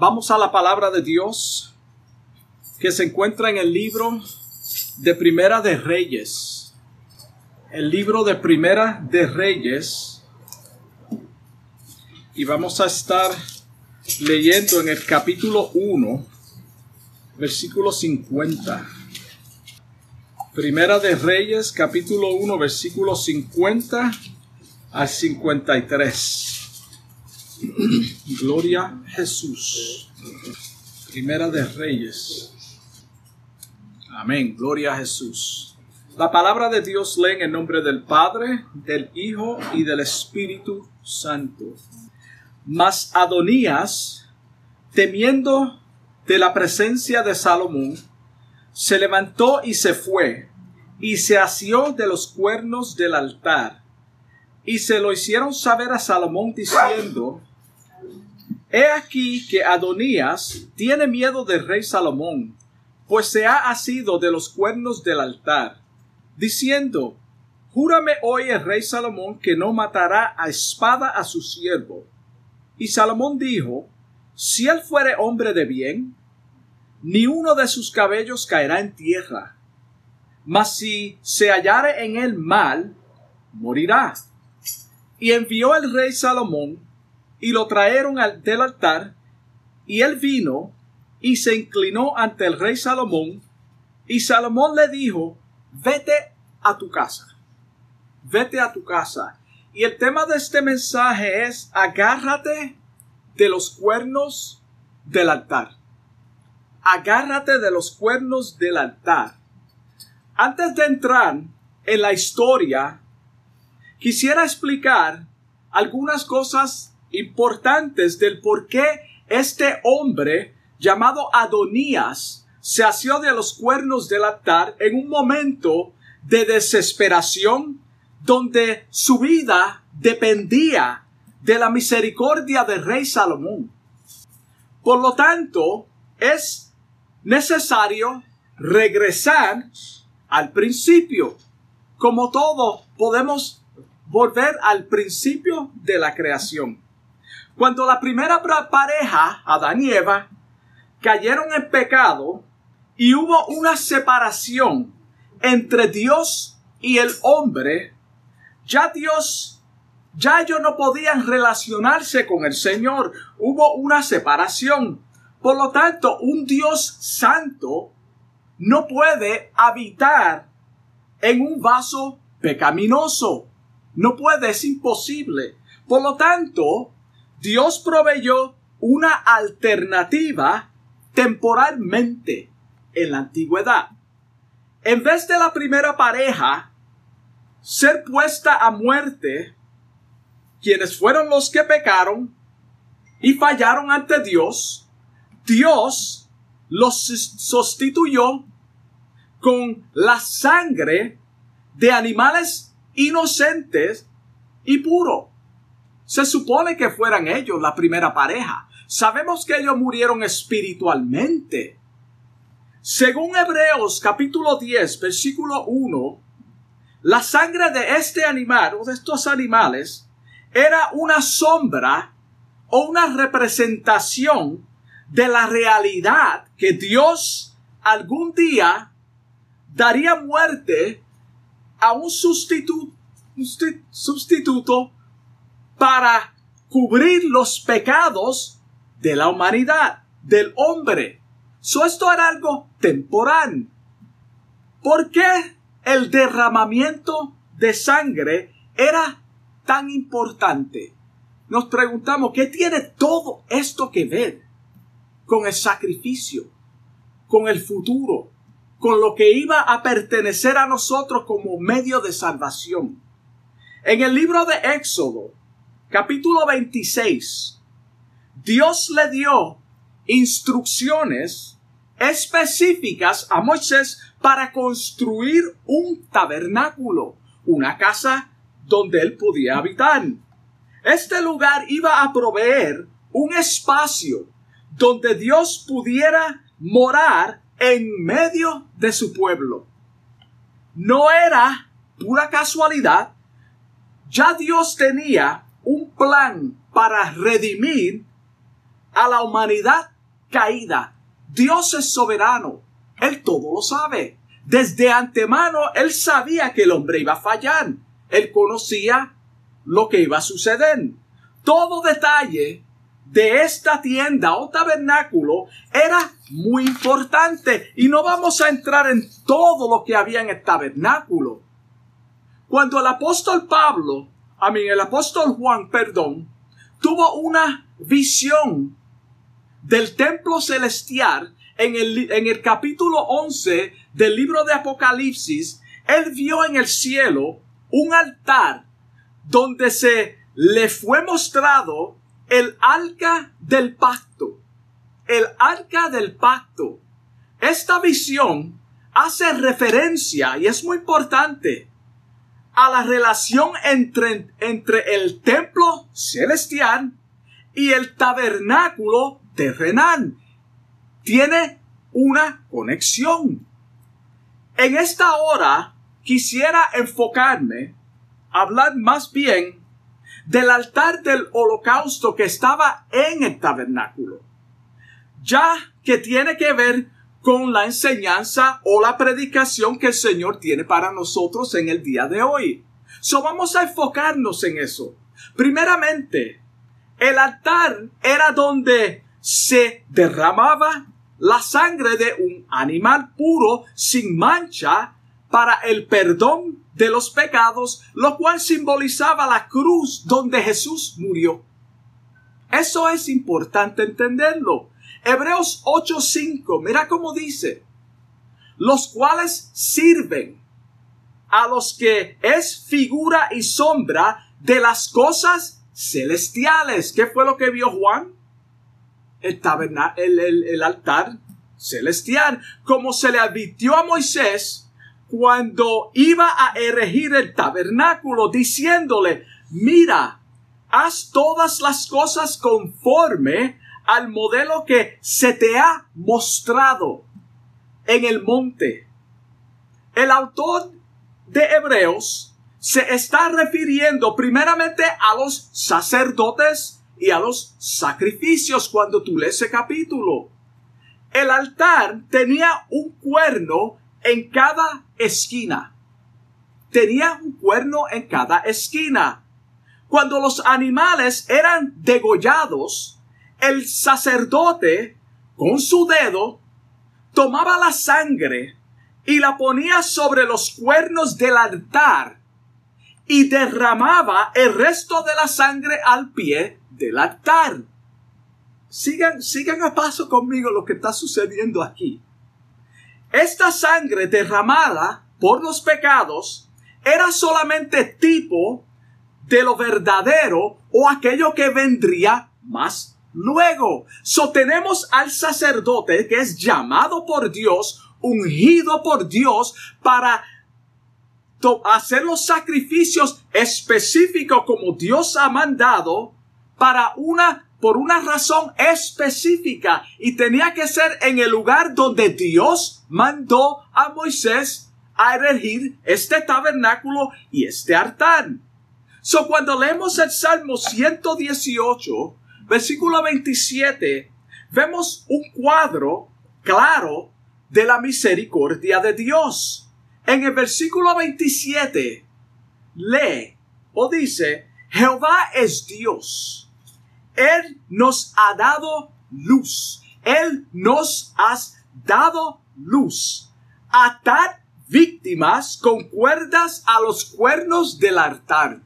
Vamos a la palabra de Dios que se encuentra en el libro de Primera de Reyes. El libro de Primera de Reyes. Y vamos a estar leyendo en el capítulo 1, versículo 50. Primera de Reyes, capítulo 1, versículo 50 al 53. Gloria a Jesús. Primera de Reyes. Amén. Gloria a Jesús. La palabra de Dios lee en el nombre del Padre, del Hijo y del Espíritu Santo. Mas Adonías, temiendo de la presencia de Salomón, se levantó y se fue, y se asió de los cuernos del altar. Y se lo hicieron saber a Salomón diciendo, He aquí que Adonías tiene miedo del rey Salomón, pues se ha asido de los cuernos del altar, diciendo, Júrame hoy el rey Salomón que no matará a espada a su siervo. Y Salomón dijo, Si él fuere hombre de bien, ni uno de sus cabellos caerá en tierra. Mas si se hallare en él mal, morirá. Y envió el rey Salomón, y lo trajeron del altar, y él vino, y se inclinó ante el rey Salomón, y Salomón le dijo, vete a tu casa, vete a tu casa. Y el tema de este mensaje es, agárrate de los cuernos del altar agárrate de los cuernos del altar. Antes de entrar en la historia, quisiera explicar algunas cosas importantes del por qué este hombre llamado Adonías se asió de los cuernos del altar en un momento de desesperación donde su vida dependía de la misericordia del rey Salomón. Por lo tanto, es necesario regresar al principio. Como todo, podemos volver al principio de la creación. Cuando la primera pareja, Adán y Eva, cayeron en pecado y hubo una separación entre Dios y el hombre, ya Dios, ya ellos no podían relacionarse con el Señor. Hubo una separación. Por lo tanto, un Dios santo no puede habitar en un vaso pecaminoso. No puede, es imposible. Por lo tanto, Dios proveyó una alternativa temporalmente en la antigüedad. En vez de la primera pareja ser puesta a muerte, quienes fueron los que pecaron y fallaron ante Dios, Dios los sustituyó con la sangre de animales inocentes y puro. Se supone que fueran ellos la primera pareja. Sabemos que ellos murieron espiritualmente. Según Hebreos capítulo 10, versículo 1, la sangre de este animal o de estos animales era una sombra o una representación de la realidad que Dios algún día daría muerte a un sustituto, sustituto para cubrir los pecados de la humanidad, del hombre. So, esto era algo temporal. ¿Por qué el derramamiento de sangre era tan importante? Nos preguntamos, ¿qué tiene todo esto que ver? con el sacrificio, con el futuro, con lo que iba a pertenecer a nosotros como medio de salvación. En el libro de Éxodo, capítulo 26, Dios le dio instrucciones específicas a Moisés para construir un tabernáculo, una casa donde él podía habitar. Este lugar iba a proveer un espacio donde Dios pudiera morar en medio de su pueblo. No era pura casualidad. Ya Dios tenía un plan para redimir a la humanidad caída. Dios es soberano. Él todo lo sabe. Desde antemano, Él sabía que el hombre iba a fallar. Él conocía lo que iba a suceder. Todo detalle de esta tienda o tabernáculo era muy importante y no vamos a entrar en todo lo que había en el tabernáculo. Cuando el apóstol Pablo, a mí el apóstol Juan, perdón, tuvo una visión del templo celestial en el, en el capítulo 11 del libro de Apocalipsis, él vio en el cielo un altar donde se le fue mostrado el arca del pacto. El arca del pacto. Esta visión hace referencia, y es muy importante, a la relación entre, entre el templo celestial y el tabernáculo terrenal. Tiene una conexión. En esta hora quisiera enfocarme, hablar más bien del altar del holocausto que estaba en el tabernáculo, ya que tiene que ver con la enseñanza o la predicación que el Señor tiene para nosotros en el día de hoy. So vamos a enfocarnos en eso. Primeramente, el altar era donde se derramaba la sangre de un animal puro sin mancha para el perdón de los pecados, lo cual simbolizaba la cruz donde Jesús murió. Eso es importante entenderlo. Hebreos 8:5, mira cómo dice, los cuales sirven a los que es figura y sombra de las cosas celestiales. ¿Qué fue lo que vio Juan? El, el, el altar celestial, como se le advirtió a Moisés cuando iba a erigir el tabernáculo, diciéndole, mira, haz todas las cosas conforme al modelo que se te ha mostrado en el monte. El autor de Hebreos se está refiriendo primeramente a los sacerdotes y a los sacrificios cuando tú lees ese capítulo. El altar tenía un cuerno en cada esquina. Tenía un cuerno en cada esquina. Cuando los animales eran degollados, el sacerdote, con su dedo, tomaba la sangre y la ponía sobre los cuernos del altar y derramaba el resto de la sangre al pie del altar. Sigan, sigan a paso conmigo lo que está sucediendo aquí. Esta sangre derramada por los pecados era solamente tipo de lo verdadero o aquello que vendría más luego. So tenemos al sacerdote que es llamado por Dios, ungido por Dios para hacer los sacrificios específicos como Dios ha mandado para una por una razón específica y tenía que ser en el lugar donde Dios mandó a Moisés a erigir este tabernáculo y este altar. So cuando leemos el Salmo 118, versículo 27, vemos un cuadro claro de la misericordia de Dios. En el versículo 27 lee o dice, Jehová es Dios él nos ha dado luz. Él nos ha dado luz. Atad víctimas con cuerdas a los cuernos del altar.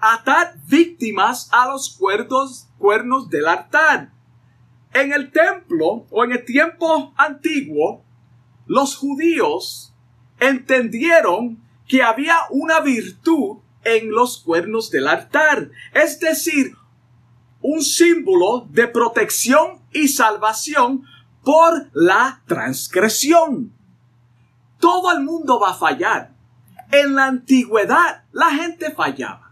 Atad víctimas a los cuernos, cuernos del altar. En el templo o en el tiempo antiguo, los judíos entendieron que había una virtud en los cuernos del altar. Es decir, un símbolo de protección y salvación por la transgresión. Todo el mundo va a fallar. En la antigüedad la gente fallaba.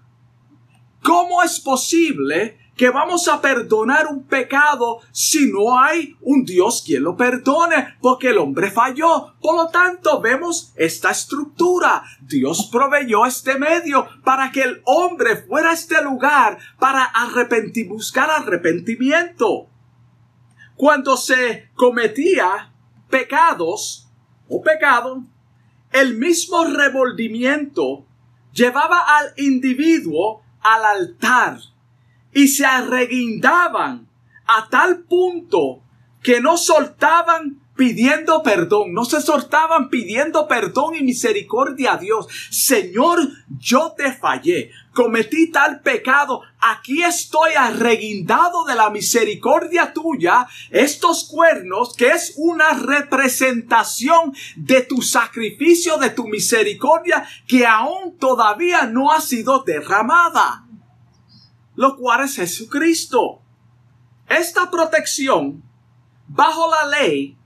¿Cómo es posible que vamos a perdonar un pecado si no hay un Dios quien lo perdone, porque el hombre falló. Por lo tanto, vemos esta estructura. Dios proveyó este medio para que el hombre fuera a este lugar para arrepentir, buscar arrepentimiento. Cuando se cometía pecados o pecado, el mismo revolvimiento llevaba al individuo al altar y se arreguindaban a tal punto que no soltaban pidiendo perdón, no se soltaban pidiendo perdón y misericordia a Dios. Señor, yo te fallé, cometí tal pecado, aquí estoy arreguindado de la misericordia tuya, estos cuernos que es una representación de tu sacrificio, de tu misericordia, que aún todavía no ha sido derramada lo cual es Jesucristo. Esta protección bajo la ley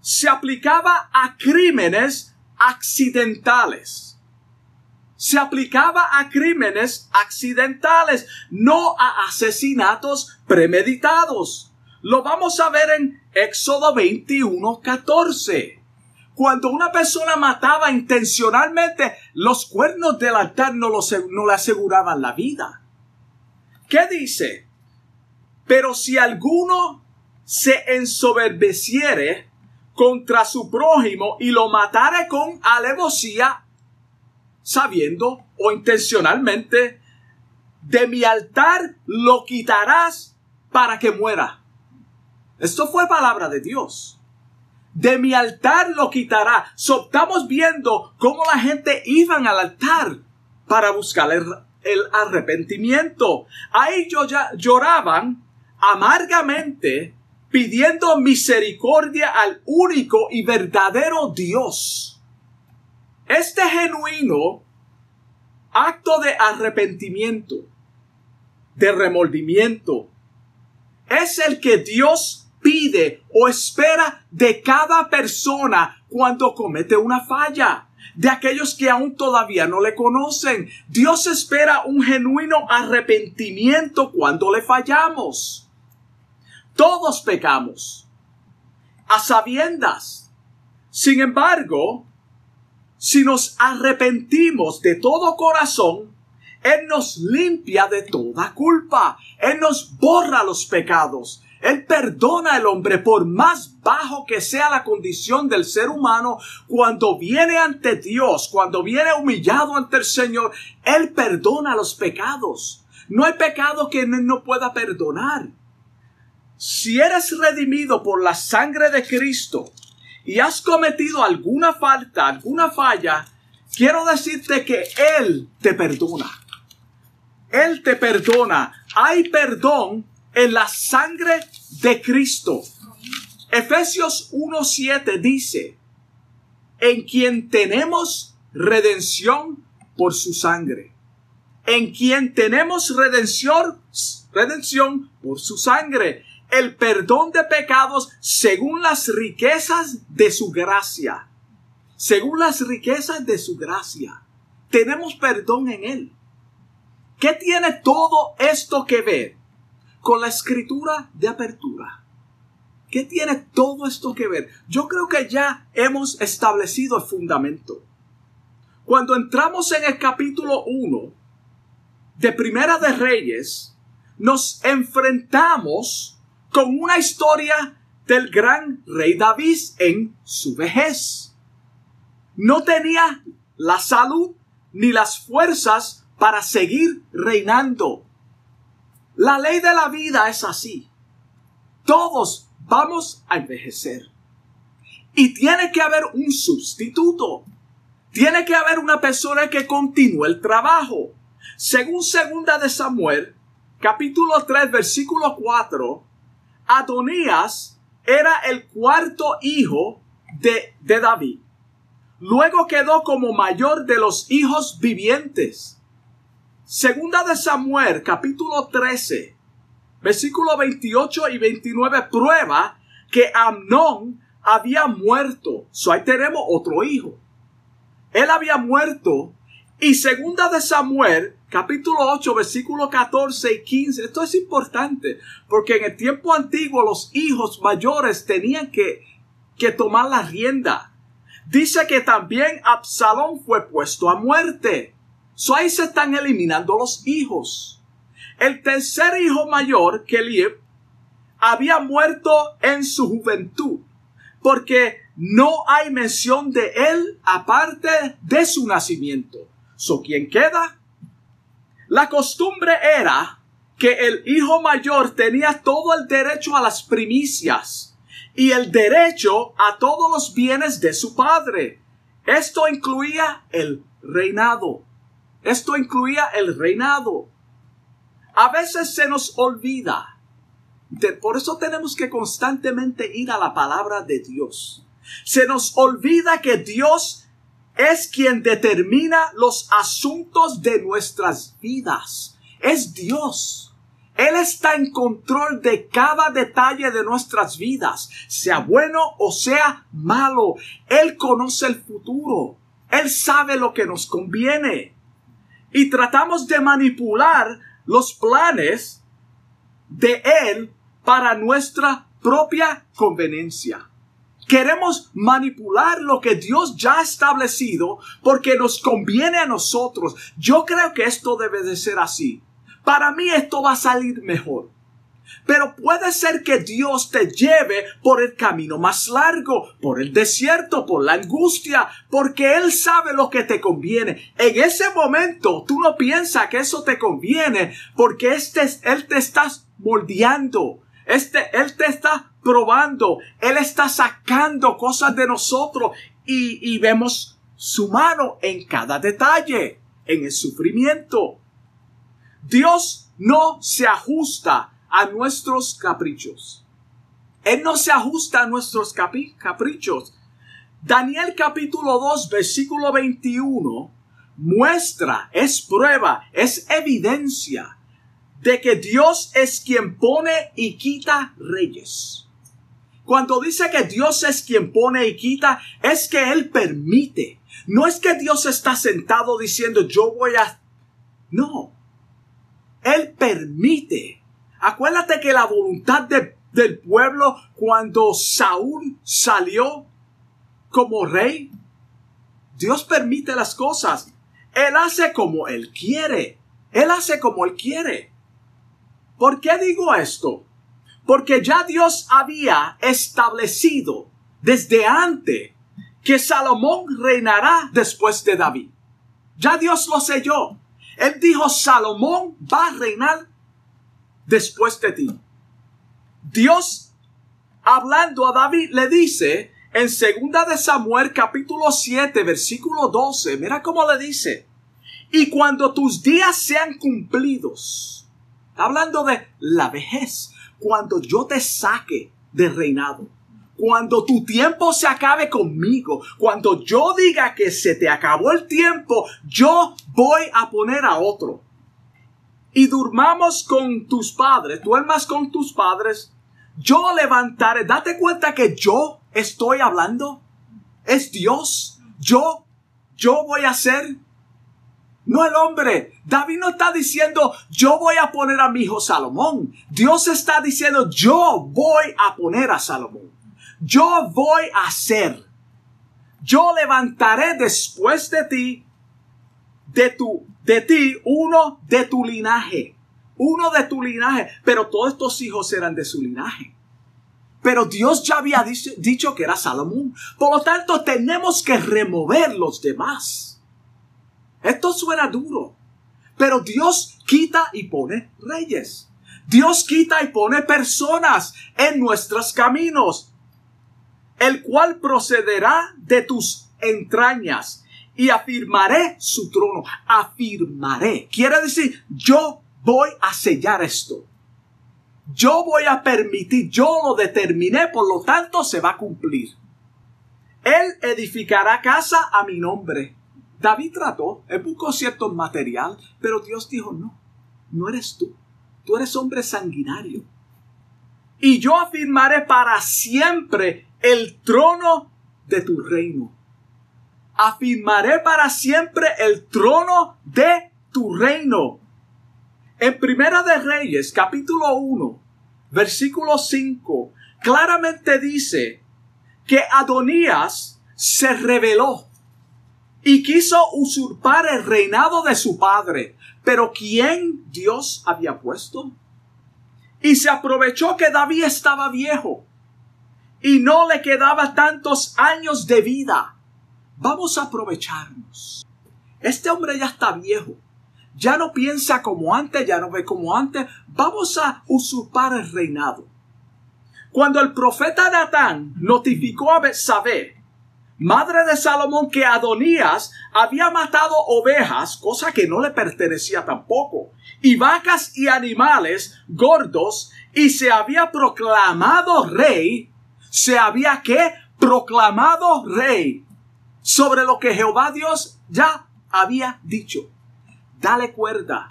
se aplicaba a crímenes accidentales. Se aplicaba a crímenes accidentales, no a asesinatos premeditados. Lo vamos a ver en Éxodo 21, 14. Cuando una persona mataba intencionalmente, los cuernos del altar no, no le aseguraban la vida. ¿Qué dice? Pero si alguno se ensoberbeciere contra su prójimo y lo matare con alevosía, sabiendo o intencionalmente, de mi altar lo quitarás para que muera. Esto fue palabra de Dios. De mi altar lo quitará. So, estamos viendo cómo la gente iba al altar para buscar el, el arrepentimiento. Ahí lloraban amargamente pidiendo misericordia al único y verdadero Dios. Este genuino acto de arrepentimiento, de remordimiento, es el que Dios pide o espera de cada persona cuando comete una falla de aquellos que aún todavía no le conocen. Dios espera un genuino arrepentimiento cuando le fallamos. Todos pecamos, a sabiendas. Sin embargo, si nos arrepentimos de todo corazón, Él nos limpia de toda culpa. Él nos borra los pecados. Él perdona al hombre por más bajo que sea la condición del ser humano. Cuando viene ante Dios, cuando viene humillado ante el Señor, Él perdona los pecados. No hay pecado que Él no pueda perdonar. Si eres redimido por la sangre de Cristo y has cometido alguna falta, alguna falla, quiero decirte que Él te perdona. Él te perdona. Hay perdón en la sangre de Cristo. Efesios 1.7 dice, en quien tenemos redención por su sangre. En quien tenemos redención, redención por su sangre. El perdón de pecados según las riquezas de su gracia. Según las riquezas de su gracia. Tenemos perdón en Él. ¿Qué tiene todo esto que ver? con la escritura de apertura. ¿Qué tiene todo esto que ver? Yo creo que ya hemos establecido el fundamento. Cuando entramos en el capítulo 1 de Primera de Reyes, nos enfrentamos con una historia del gran rey David en su vejez. No tenía la salud ni las fuerzas para seguir reinando. La ley de la vida es así. Todos vamos a envejecer. Y tiene que haber un sustituto. Tiene que haber una persona que continúe el trabajo. Según segunda de Samuel, capítulo 3, versículo 4, Adonías era el cuarto hijo de, de David. Luego quedó como mayor de los hijos vivientes. Segunda de Samuel, capítulo 13, versículo 28 y 29, prueba que Amnón había muerto. Ahí tenemos otro hijo. Él había muerto. Y segunda de Samuel, capítulo 8, versículo 14 y 15. Esto es importante porque en el tiempo antiguo los hijos mayores tenían que, que tomar la rienda. Dice que también Absalón fue puesto a muerte. So ahí se están eliminando los hijos. El tercer hijo mayor, Kelieb, había muerto en su juventud, porque no hay mención de él aparte de su nacimiento. So, ¿quién queda? La costumbre era que el hijo mayor tenía todo el derecho a las primicias y el derecho a todos los bienes de su padre. Esto incluía el reinado. Esto incluía el reinado. A veces se nos olvida. por eso tenemos que constantemente ir a la palabra de Dios. Se nos olvida que Dios es quien determina los asuntos de nuestras vidas. Es Dios. Él está en control de cada detalle de nuestras vidas, sea bueno o sea malo. Él conoce el futuro. Él sabe lo que nos conviene. Y tratamos de manipular los planes de Él para nuestra propia conveniencia. Queremos manipular lo que Dios ya ha establecido porque nos conviene a nosotros. Yo creo que esto debe de ser así. Para mí esto va a salir mejor. Pero puede ser que Dios te lleve por el camino más largo, por el desierto, por la angustia, porque Él sabe lo que te conviene. En ese momento tú no piensas que eso te conviene, porque este, Él te está moldeando. Este, Él te está probando. Él está sacando cosas de nosotros y, vemos su mano en cada detalle, en el sufrimiento. Dios no se ajusta a nuestros caprichos. Él no se ajusta a nuestros caprichos. Daniel capítulo 2 versículo 21 muestra, es prueba, es evidencia de que Dios es quien pone y quita reyes. Cuando dice que Dios es quien pone y quita, es que Él permite. No es que Dios está sentado diciendo yo voy a... No. Él permite. Acuérdate que la voluntad del pueblo cuando Saúl salió como rey, Dios permite las cosas. Él hace como Él quiere. Él hace como Él quiere. ¿Por qué digo esto? Porque ya Dios había establecido desde antes que Salomón reinará después de David. Ya Dios lo selló. Él dijo, Salomón va a reinar después de ti. Dios, hablando a David, le dice en segunda de Samuel capítulo 7 versículo 12, mira cómo le dice, y cuando tus días sean cumplidos, hablando de la vejez, cuando yo te saque del reinado, cuando tu tiempo se acabe conmigo, cuando yo diga que se te acabó el tiempo, yo voy a poner a otro. Y durmamos con tus padres, duermas con tus padres, yo levantaré, date cuenta que yo estoy hablando, es Dios, yo, yo voy a ser, no el hombre. David no está diciendo, yo voy a poner a mi hijo Salomón. Dios está diciendo, yo voy a poner a Salomón. Yo voy a ser. Yo levantaré después de ti, de tu de ti uno de tu linaje. Uno de tu linaje. Pero todos estos hijos eran de su linaje. Pero Dios ya había dicho, que era Salomón. Por lo tanto, tenemos que remover los demás. Esto suena duro. Pero Dios quita y pone reyes. Dios quita y pone personas en nuestros caminos, el cual procederá de tus entrañas y afirmaré su trono. Afirmaré. Quiere decir, yo voy a sellar esto. Yo voy a permitir, yo lo determiné, por lo tanto se va a cumplir. Él edificará casa a mi nombre. David trató, él buscó cierto material, pero Dios dijo, no, no eres tú. Tú eres hombre sanguinario. Y yo afirmaré para siempre el trono de tu reino afirmaré para siempre el trono de tu reino. En Primera de Reyes, capítulo 1, versículo 5, claramente dice que Adonías se rebeló y quiso usurpar el reinado de su padre. Pero ¿quién Dios había puesto? Y se aprovechó que David estaba viejo y no le quedaba tantos años de vida. Vamos a aprovecharnos. Este hombre ya está viejo. Ya no piensa como antes, ya no ve como antes. Vamos a usurpar el reinado. Cuando el profeta Natán notificó a Betsabé, madre de Salomón, que Adonías había matado ovejas, cosa que no le pertenecía tampoco, y vacas y animales gordos, y se había proclamado rey, se había que proclamado rey sobre lo que Jehová Dios ya había dicho. Dale cuerda,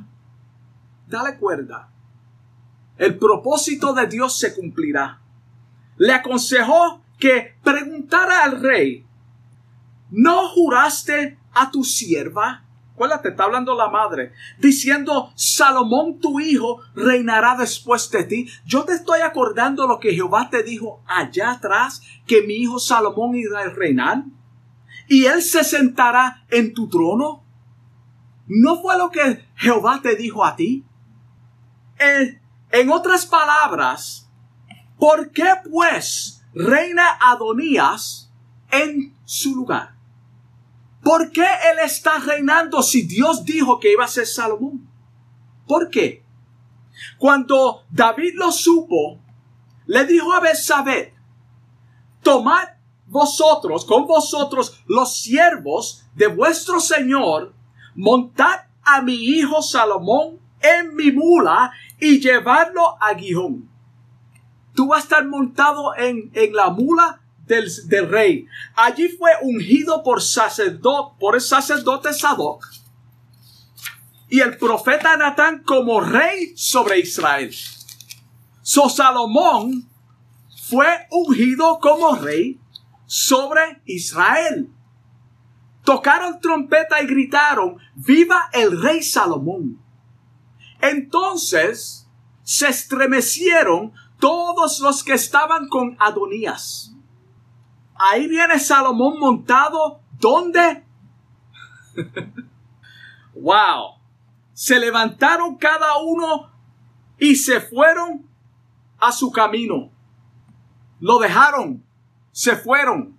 dale cuerda. El propósito de Dios se cumplirá. Le aconsejó que preguntara al rey, ¿no juraste a tu sierva? Acuérdate, está hablando la madre, diciendo, Salomón tu hijo reinará después de ti. Yo te estoy acordando lo que Jehová te dijo allá atrás, que mi hijo Salomón irá a reinar. Y él se sentará en tu trono. ¿No fue lo que Jehová te dijo a ti? En, en otras palabras, ¿por qué pues reina Adonías en su lugar? ¿Por qué él está reinando si Dios dijo que iba a ser Salomón? ¿Por qué? Cuando David lo supo, le dijo a Betsabé, tomad vosotros, con vosotros los siervos de vuestro Señor, montad a mi hijo Salomón en mi mula y llevadlo a Gijón. Tú vas a estar montado en, en la mula del, rey. Allí fue ungido por sacerdote, por el sacerdote Sadoc y el profeta Natán como rey sobre Israel. So Salomón fue ungido como rey sobre Israel. Tocaron trompeta y gritaron, viva el rey Salomón. Entonces se estremecieron todos los que estaban con Adonías Ahí viene Salomón montado. ¿Dónde? wow. Se levantaron cada uno y se fueron a su camino. Lo dejaron. Se fueron.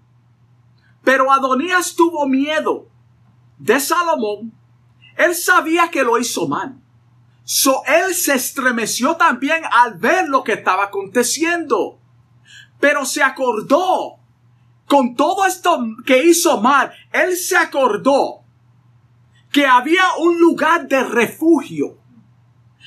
Pero Adonías tuvo miedo de Salomón. Él sabía que lo hizo mal. So él se estremeció también al ver lo que estaba aconteciendo. Pero se acordó con todo esto que hizo mal, él se acordó que había un lugar de refugio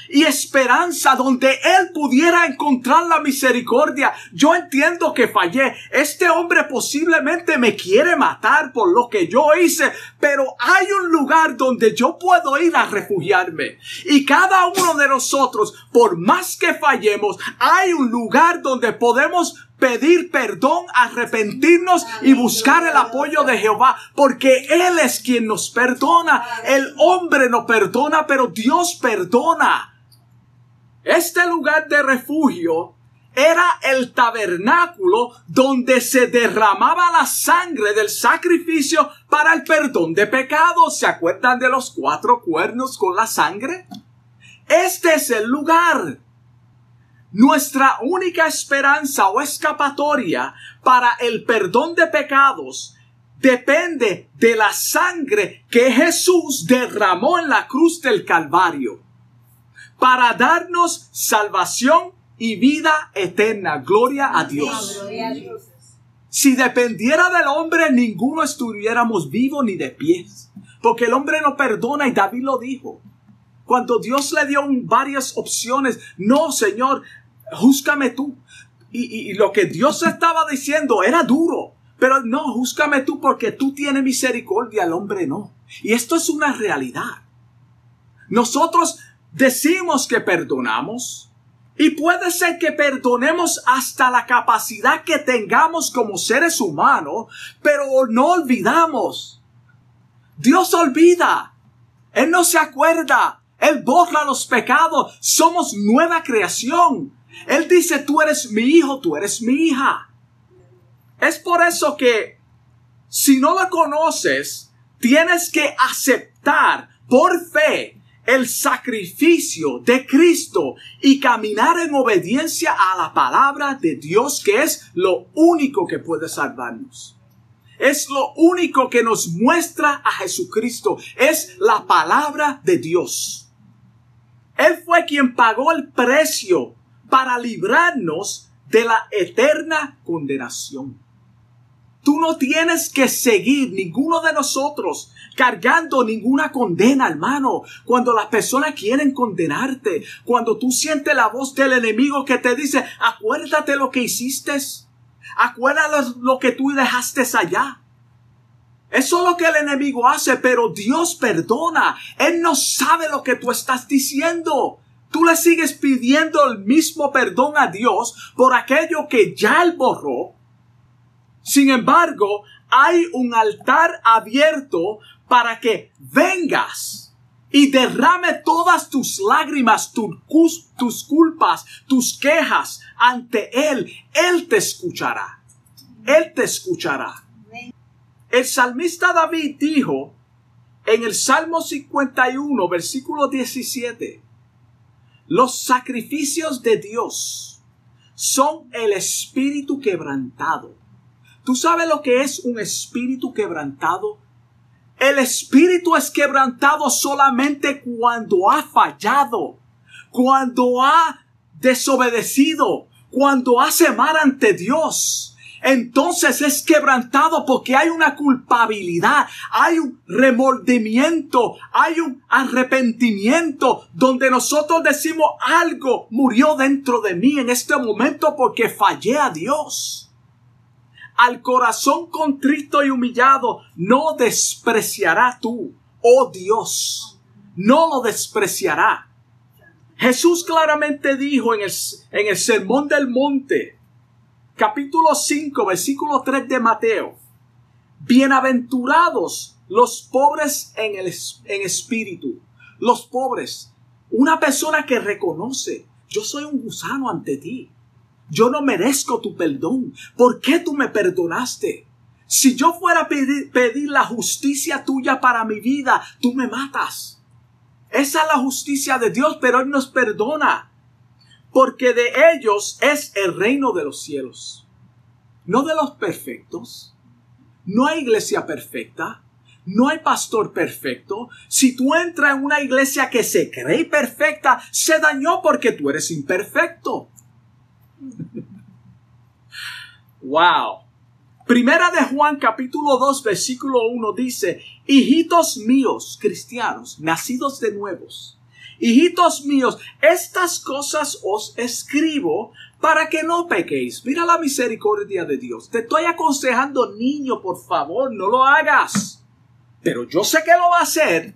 y esperanza donde él pudiera encontrar la misericordia. Yo entiendo que fallé. Este hombre posiblemente me quiere matar por lo que yo hice, pero hay un lugar donde yo puedo ir a refugiarme. Y cada uno de nosotros, por más que fallemos, hay un lugar donde podemos pedir perdón, arrepentirnos y buscar el apoyo de Jehová, porque Él es quien nos perdona. El hombre no perdona, pero Dios perdona. Este lugar de refugio era el tabernáculo donde se derramaba la sangre del sacrificio para el perdón de pecados. ¿Se acuerdan de los cuatro cuernos con la sangre? Este es el lugar. Nuestra única esperanza o escapatoria para el perdón de pecados depende de la sangre que Jesús derramó en la cruz del Calvario para darnos salvación y vida eterna. Gloria a Dios. Si dependiera del hombre, ninguno estuviéramos vivos ni de pies. Porque el hombre no perdona y David lo dijo. Cuando Dios le dio varias opciones, no, Señor, júzcame tú. Y, lo que Dios estaba diciendo era duro. Pero no, júzcame tú porque tú tienes misericordia, el hombre no. Y esto es una realidad. Nosotros decimos que perdonamos. Y puede ser que perdonemos hasta la capacidad que tengamos como seres humanos, pero no olvidamos. Dios olvida. Él no se acuerda. Él borra los pecados. Somos nueva creación. Él dice, tú eres mi hijo, tú eres mi hija. Es por eso que si no la conoces, tienes que aceptar por fe el sacrificio de Cristo y caminar en obediencia a la palabra de Dios, que es lo único que puede salvarnos. Es lo único que nos muestra a Jesucristo. Es la palabra de Dios. Él fue quien pagó el precio para librarnos de la eterna condenación. Tú no tienes que seguir ninguno de nosotros cargando ninguna condena, hermano. Cuando las personas quieren condenarte, cuando tú sientes la voz del enemigo que te dice, acuérdate lo que hiciste, acuérdate lo que tú dejaste allá. Eso es lo que el enemigo hace, pero Dios perdona. Él no sabe lo que tú estás diciendo. Tú le sigues pidiendo el mismo perdón a Dios por aquello que ya él borró. Sin embargo, hay un altar abierto para que vengas y derrame todas tus lágrimas, tus, tus culpas, tus quejas ante Él. Él te escuchará. Él te escuchará. El salmista David dijo en el Salmo 51, versículo 17, los sacrificios de Dios son el espíritu quebrantado. ¿Tú sabes lo que es un espíritu quebrantado? El espíritu es quebrantado solamente cuando ha fallado, cuando ha desobedecido, cuando hace mal ante Dios entonces es quebrantado porque hay una culpabilidad, hay un remordimiento, hay un arrepentimiento donde nosotros decimos algo murió dentro de mí en este momento porque fallé a Dios. Al corazón contrito y humillado no despreciará tú, oh Dios, no lo despreciará. Jesús claramente dijo en el, en el Sermón del Monte, capítulo 5, versículo 3 de Mateo. Bienaventurados los pobres en, el, en espíritu. Los pobres. Una persona que reconoce, yo soy un gusano ante ti. Yo no merezco tu perdón. ¿Por qué tú me perdonaste? Si yo fuera a pedir, pedir, la justicia tuya para mi vida, tú me matas. Esa es la justicia de Dios, pero Él nos perdona porque de ellos es el reino de los cielos. No de los perfectos. No hay iglesia perfecta. No hay pastor perfecto. Si tú entras en una iglesia que se cree perfecta, se dañó porque tú eres imperfecto. wow. Primera de Juan capítulo 2 versículo 1 dice, hijitos míos cristianos, nacidos de nuevos Hijitos míos, estas cosas os escribo para que no pequéis. Mira la misericordia de Dios. Te estoy aconsejando, niño, por favor, no lo hagas. Pero yo sé que lo va a hacer.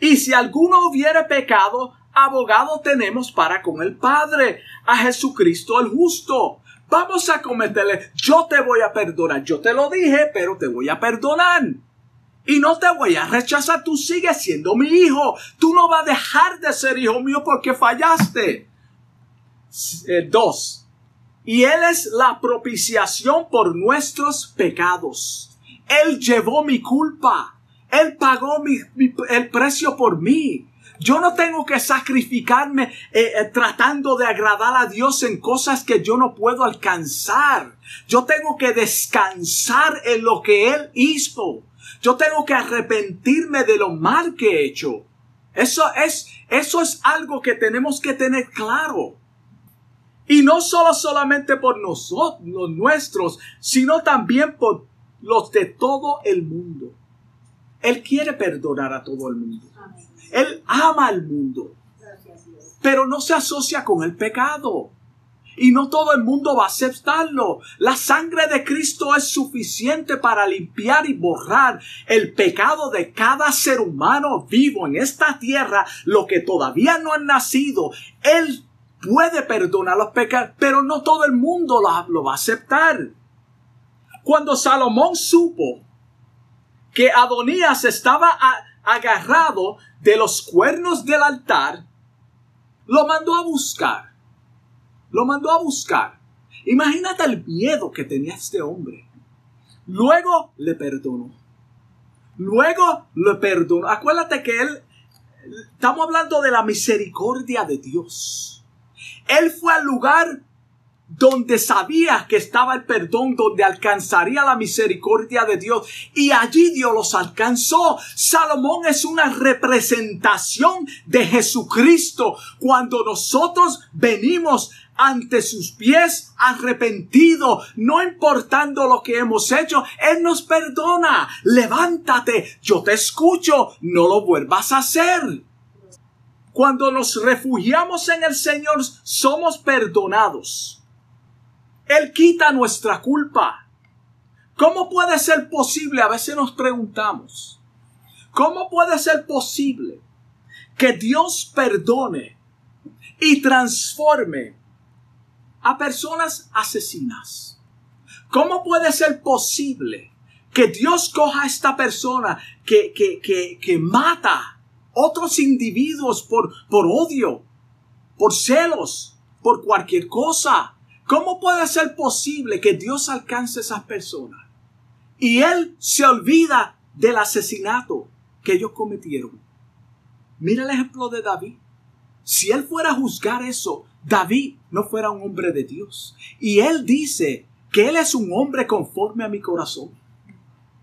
Y si alguno hubiere pecado, abogado tenemos para con el Padre, a Jesucristo el justo. Vamos a cometerle, yo te voy a perdonar. Yo te lo dije, pero te voy a perdonar. Y no te voy a rechazar, tú sigues siendo mi hijo. Tú no vas a dejar de ser hijo mío porque fallaste. Eh, dos. Y Él es la propiciación por nuestros pecados. Él llevó mi culpa. Él pagó el precio por mí. Yo no tengo que sacrificarme eh, eh, tratando de agradar a Dios en cosas que yo no puedo alcanzar. Yo tengo que descansar en lo que Él hizo. Yo tengo que arrepentirme de lo mal que he hecho. Eso es, eso es algo que tenemos que tener claro. Y no solo solamente por nosotros, los nuestros, sino también por los de todo el mundo. Él quiere perdonar a todo el mundo. Él ama al mundo. Pero no se asocia con el pecado y no todo el mundo va a aceptarlo. La sangre de Cristo es suficiente para limpiar y borrar el pecado de cada ser humano vivo en esta tierra, lo que todavía no han nacido. Él puede perdonar los pecados, pero no todo el mundo lo, va a aceptar. Cuando Salomón supo que Adonías estaba agarrado de los cuernos del altar, lo mandó a buscar. Lo mandó a buscar. Imagínate el miedo que tenía este hombre. Luego le perdonó. Luego le perdonó. Acuérdate que él, estamos hablando de la misericordia de Dios. Él fue al lugar donde sabía que estaba el perdón, donde alcanzaría la misericordia de Dios. Y allí Dios los alcanzó. Salomón es una representación de Jesucristo. Cuando nosotros venimos ante sus pies arrepentido, no importando lo que hemos hecho, Él nos perdona. Levántate, yo te escucho, no lo vuelvas a hacer. Cuando nos refugiamos en el Señor, somos perdonados. Él quita nuestra culpa. ¿Cómo puede ser posible? A veces nos preguntamos, ¿cómo puede ser posible que Dios perdone y transforme a personas asesinas? ¿Cómo puede ser posible que Dios coja a esta persona que, que, que, que mata otros individuos por, por odio, por celos, por cualquier cosa? ¿Cómo puede ser posible que Dios alcance a esas personas? Y Él se olvida del asesinato que ellos cometieron. Mira el ejemplo de David. Si Él fuera a juzgar eso, David no fuera un hombre de Dios. Y Él dice que Él es un hombre conforme a mi corazón.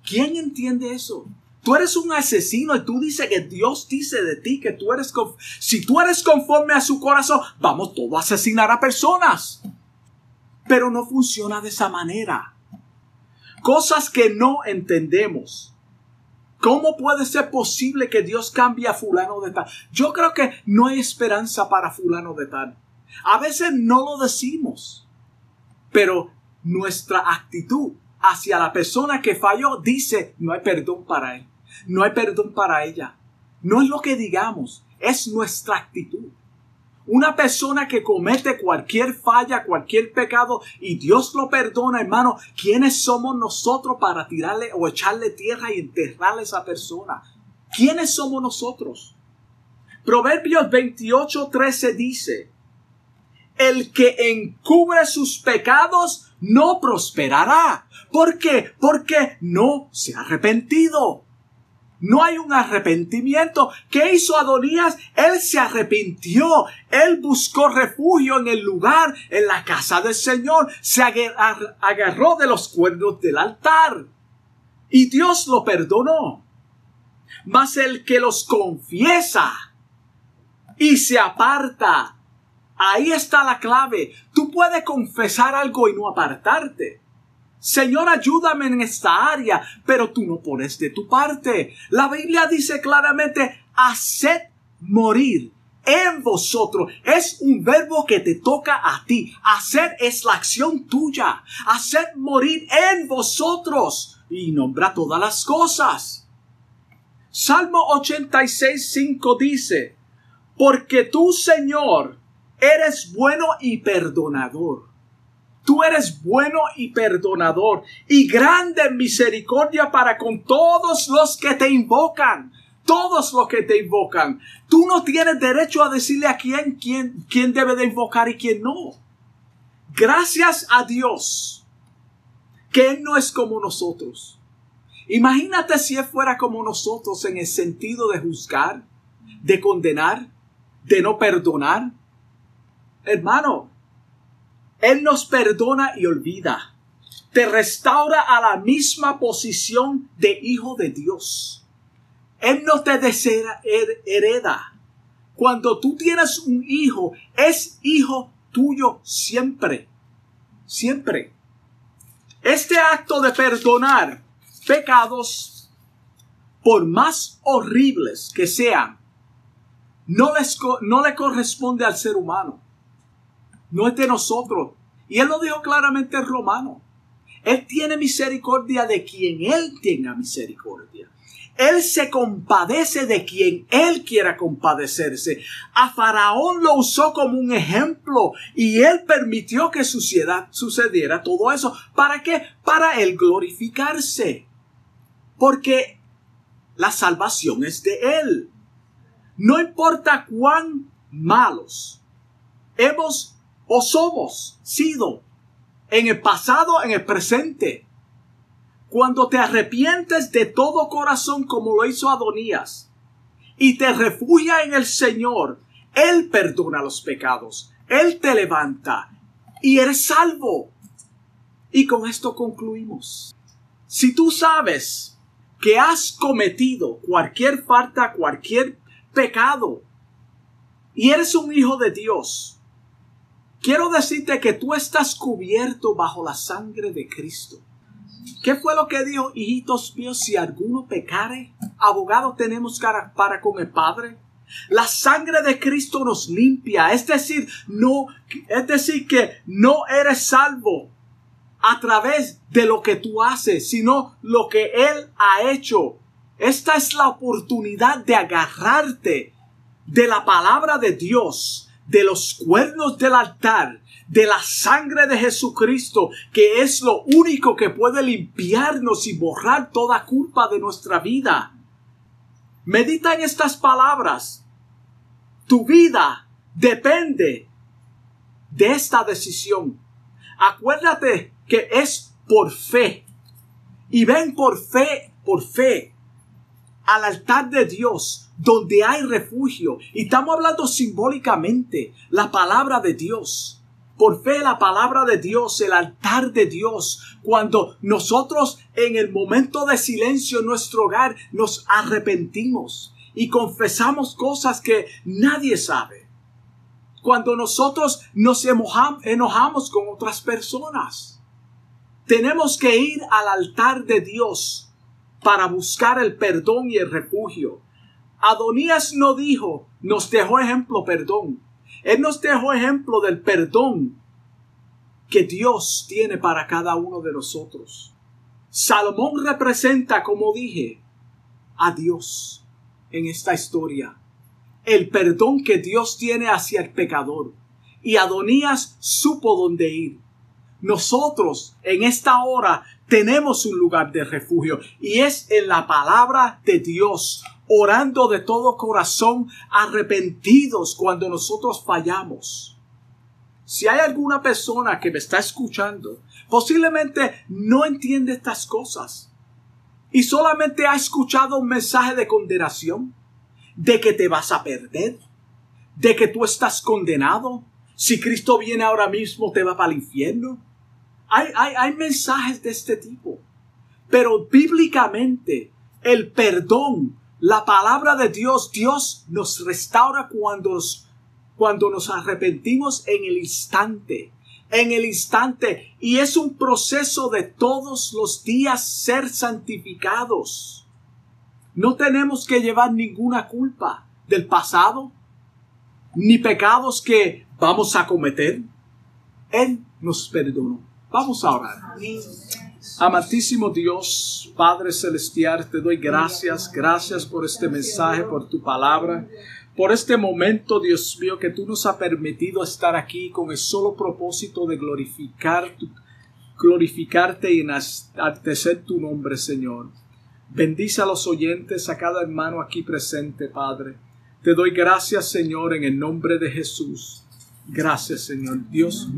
¿Quién entiende eso? Tú eres un asesino y tú dices que Dios dice de ti que tú eres, si tú eres conforme a su corazón, vamos todos a asesinar a personas. Pero no funciona de esa manera. Cosas que no entendemos. ¿Cómo puede ser posible que Dios cambie a fulano de tal? Yo creo que no hay esperanza para fulano de tal. A veces no lo decimos, pero nuestra actitud hacia la persona que falló dice, no hay perdón para él, no hay perdón para ella. No es lo que digamos, es nuestra actitud. Una persona que comete cualquier falla, cualquier pecado y Dios lo perdona, hermano, ¿quiénes somos nosotros para tirarle o echarle tierra y enterrarle a esa persona? ¿Quiénes somos nosotros? Proverbios 28, 13 dice, el que encubre sus pecados no prosperará. ¿Por qué? Porque no se ha arrepentido. No hay un arrepentimiento. ¿Qué hizo Adonías? Él se arrepintió. Él buscó refugio en el lugar, en la casa del Señor. Se agarró de los cuernos del altar. Y Dios lo perdonó. Mas el que los confiesa y se aparta, ahí está la clave. Tú puedes confesar algo y no apartarte. Señor, ayúdame en esta área, pero tú no pones de tu parte. La Biblia dice claramente, haced morir en vosotros. Es un verbo que te toca a ti. Hacer es la acción tuya. Haced morir en vosotros. Y nombra todas las cosas. Salmo 86, 5 dice, porque tú, Señor, eres bueno y perdonador Tú eres bueno y perdonador y grande en misericordia para con todos los que te invocan. Todos los que te invocan. Tú no tienes derecho a decirle a quién, quién, quién debe de invocar y quién no. Gracias a Dios que Él no es como nosotros. Imagínate si Él fuera como nosotros en el sentido de juzgar, de condenar, de no perdonar. Hermano, él nos perdona y olvida. Te restaura a la misma posición de hijo de Dios. Él no te hereda. Cuando tú tienes un hijo, es hijo tuyo siempre. Siempre. Este acto de perdonar pecados, por más horribles que sean, no, les, no le corresponde al ser humano no es de nosotros. Y él lo dijo claramente en Romano. Él tiene misericordia de quien él tenga misericordia. Él se compadece de quien él quiera compadecerse. A Faraón lo usó como un ejemplo y él permitió que sucediera, sucediera todo eso. ¿Para qué? Para él glorificarse. Porque la salvación es de Él. No importa cuán malos hemos o somos sido en el pasado, en el presente. Cuando te arrepientes de todo corazón como lo hizo Adonías y te refugia en el Señor, Él perdona los pecados, Él te levanta y eres salvo. Y con esto concluimos. Si tú sabes que has cometido cualquier falta, cualquier pecado, y eres un hijo de Dios, quiero decirte que tú estás cubierto bajo la sangre de Cristo. ¿Qué fue lo que dijo, hijitos míos, si alguno pecare? Abogado tenemos para con el Padre. La sangre de Cristo nos limpia, es decir, no, es decir que no eres salvo a través de lo que tú haces, sino lo que Él ha hecho. Esta es la oportunidad de agarrarte de la palabra de Dios, de los cuernos del altar, de la sangre de Jesucristo, que es lo único que puede limpiarnos y borrar toda culpa de nuestra vida. Medita en estas palabras. Tu vida depende de esta decisión. Acuérdate que es por fe. Y ven por fe, por fe, al altar de Dios, donde hay refugio. Y estamos hablando simbólicamente la palabra de Dios. Por fe la palabra de Dios, el altar de Dios. Cuando nosotros en el momento de silencio en nuestro hogar nos arrepentimos y confesamos cosas que nadie sabe. Cuando nosotros nos enojamos con otras personas. Tenemos que ir al altar de Dios para buscar el perdón y el refugio. Adonías no dijo, nos dejó ejemplo perdón. Él nos dejó ejemplo del perdón que Dios tiene para cada uno de nosotros. Salomón representa, como dije, a Dios en esta historia. El perdón que Dios tiene hacia el pecador. Y Adonías supo dónde ir. Nosotros en esta hora tenemos un lugar de refugio y es en la palabra de Dios, orando de todo corazón, arrepentidos cuando nosotros fallamos. Si hay alguna persona que me está escuchando, posiblemente no entiende estas cosas y solamente ha escuchado un mensaje de condenación, de que te vas a perder, de que tú estás condenado, si Cristo viene ahora mismo te va para el infierno hay, mensajes de este tipo. Pero bíblicamente, el perdón, la palabra de Dios, Dios nos restaura cuando nos, cuando nos arrepentimos en el instante. En el instante. Y es un proceso de todos los días ser santificados. No tenemos que llevar ninguna culpa del pasado, ni pecados que vamos a cometer. Él nos perdonó. Vamos a orar. Amantísimo Dios, Padre Celestial, te doy gracias, gracias por este mensaje, por tu palabra, por este momento, Dios mío, que tú nos has permitido estar aquí con el solo propósito de glorificar glorificarte y enaltecer tu nombre, Señor. Bendice a los oyentes, a cada hermano aquí presente, Padre. Te doy gracias, Señor, en el nombre de Jesús. Gracias, Señor. Dios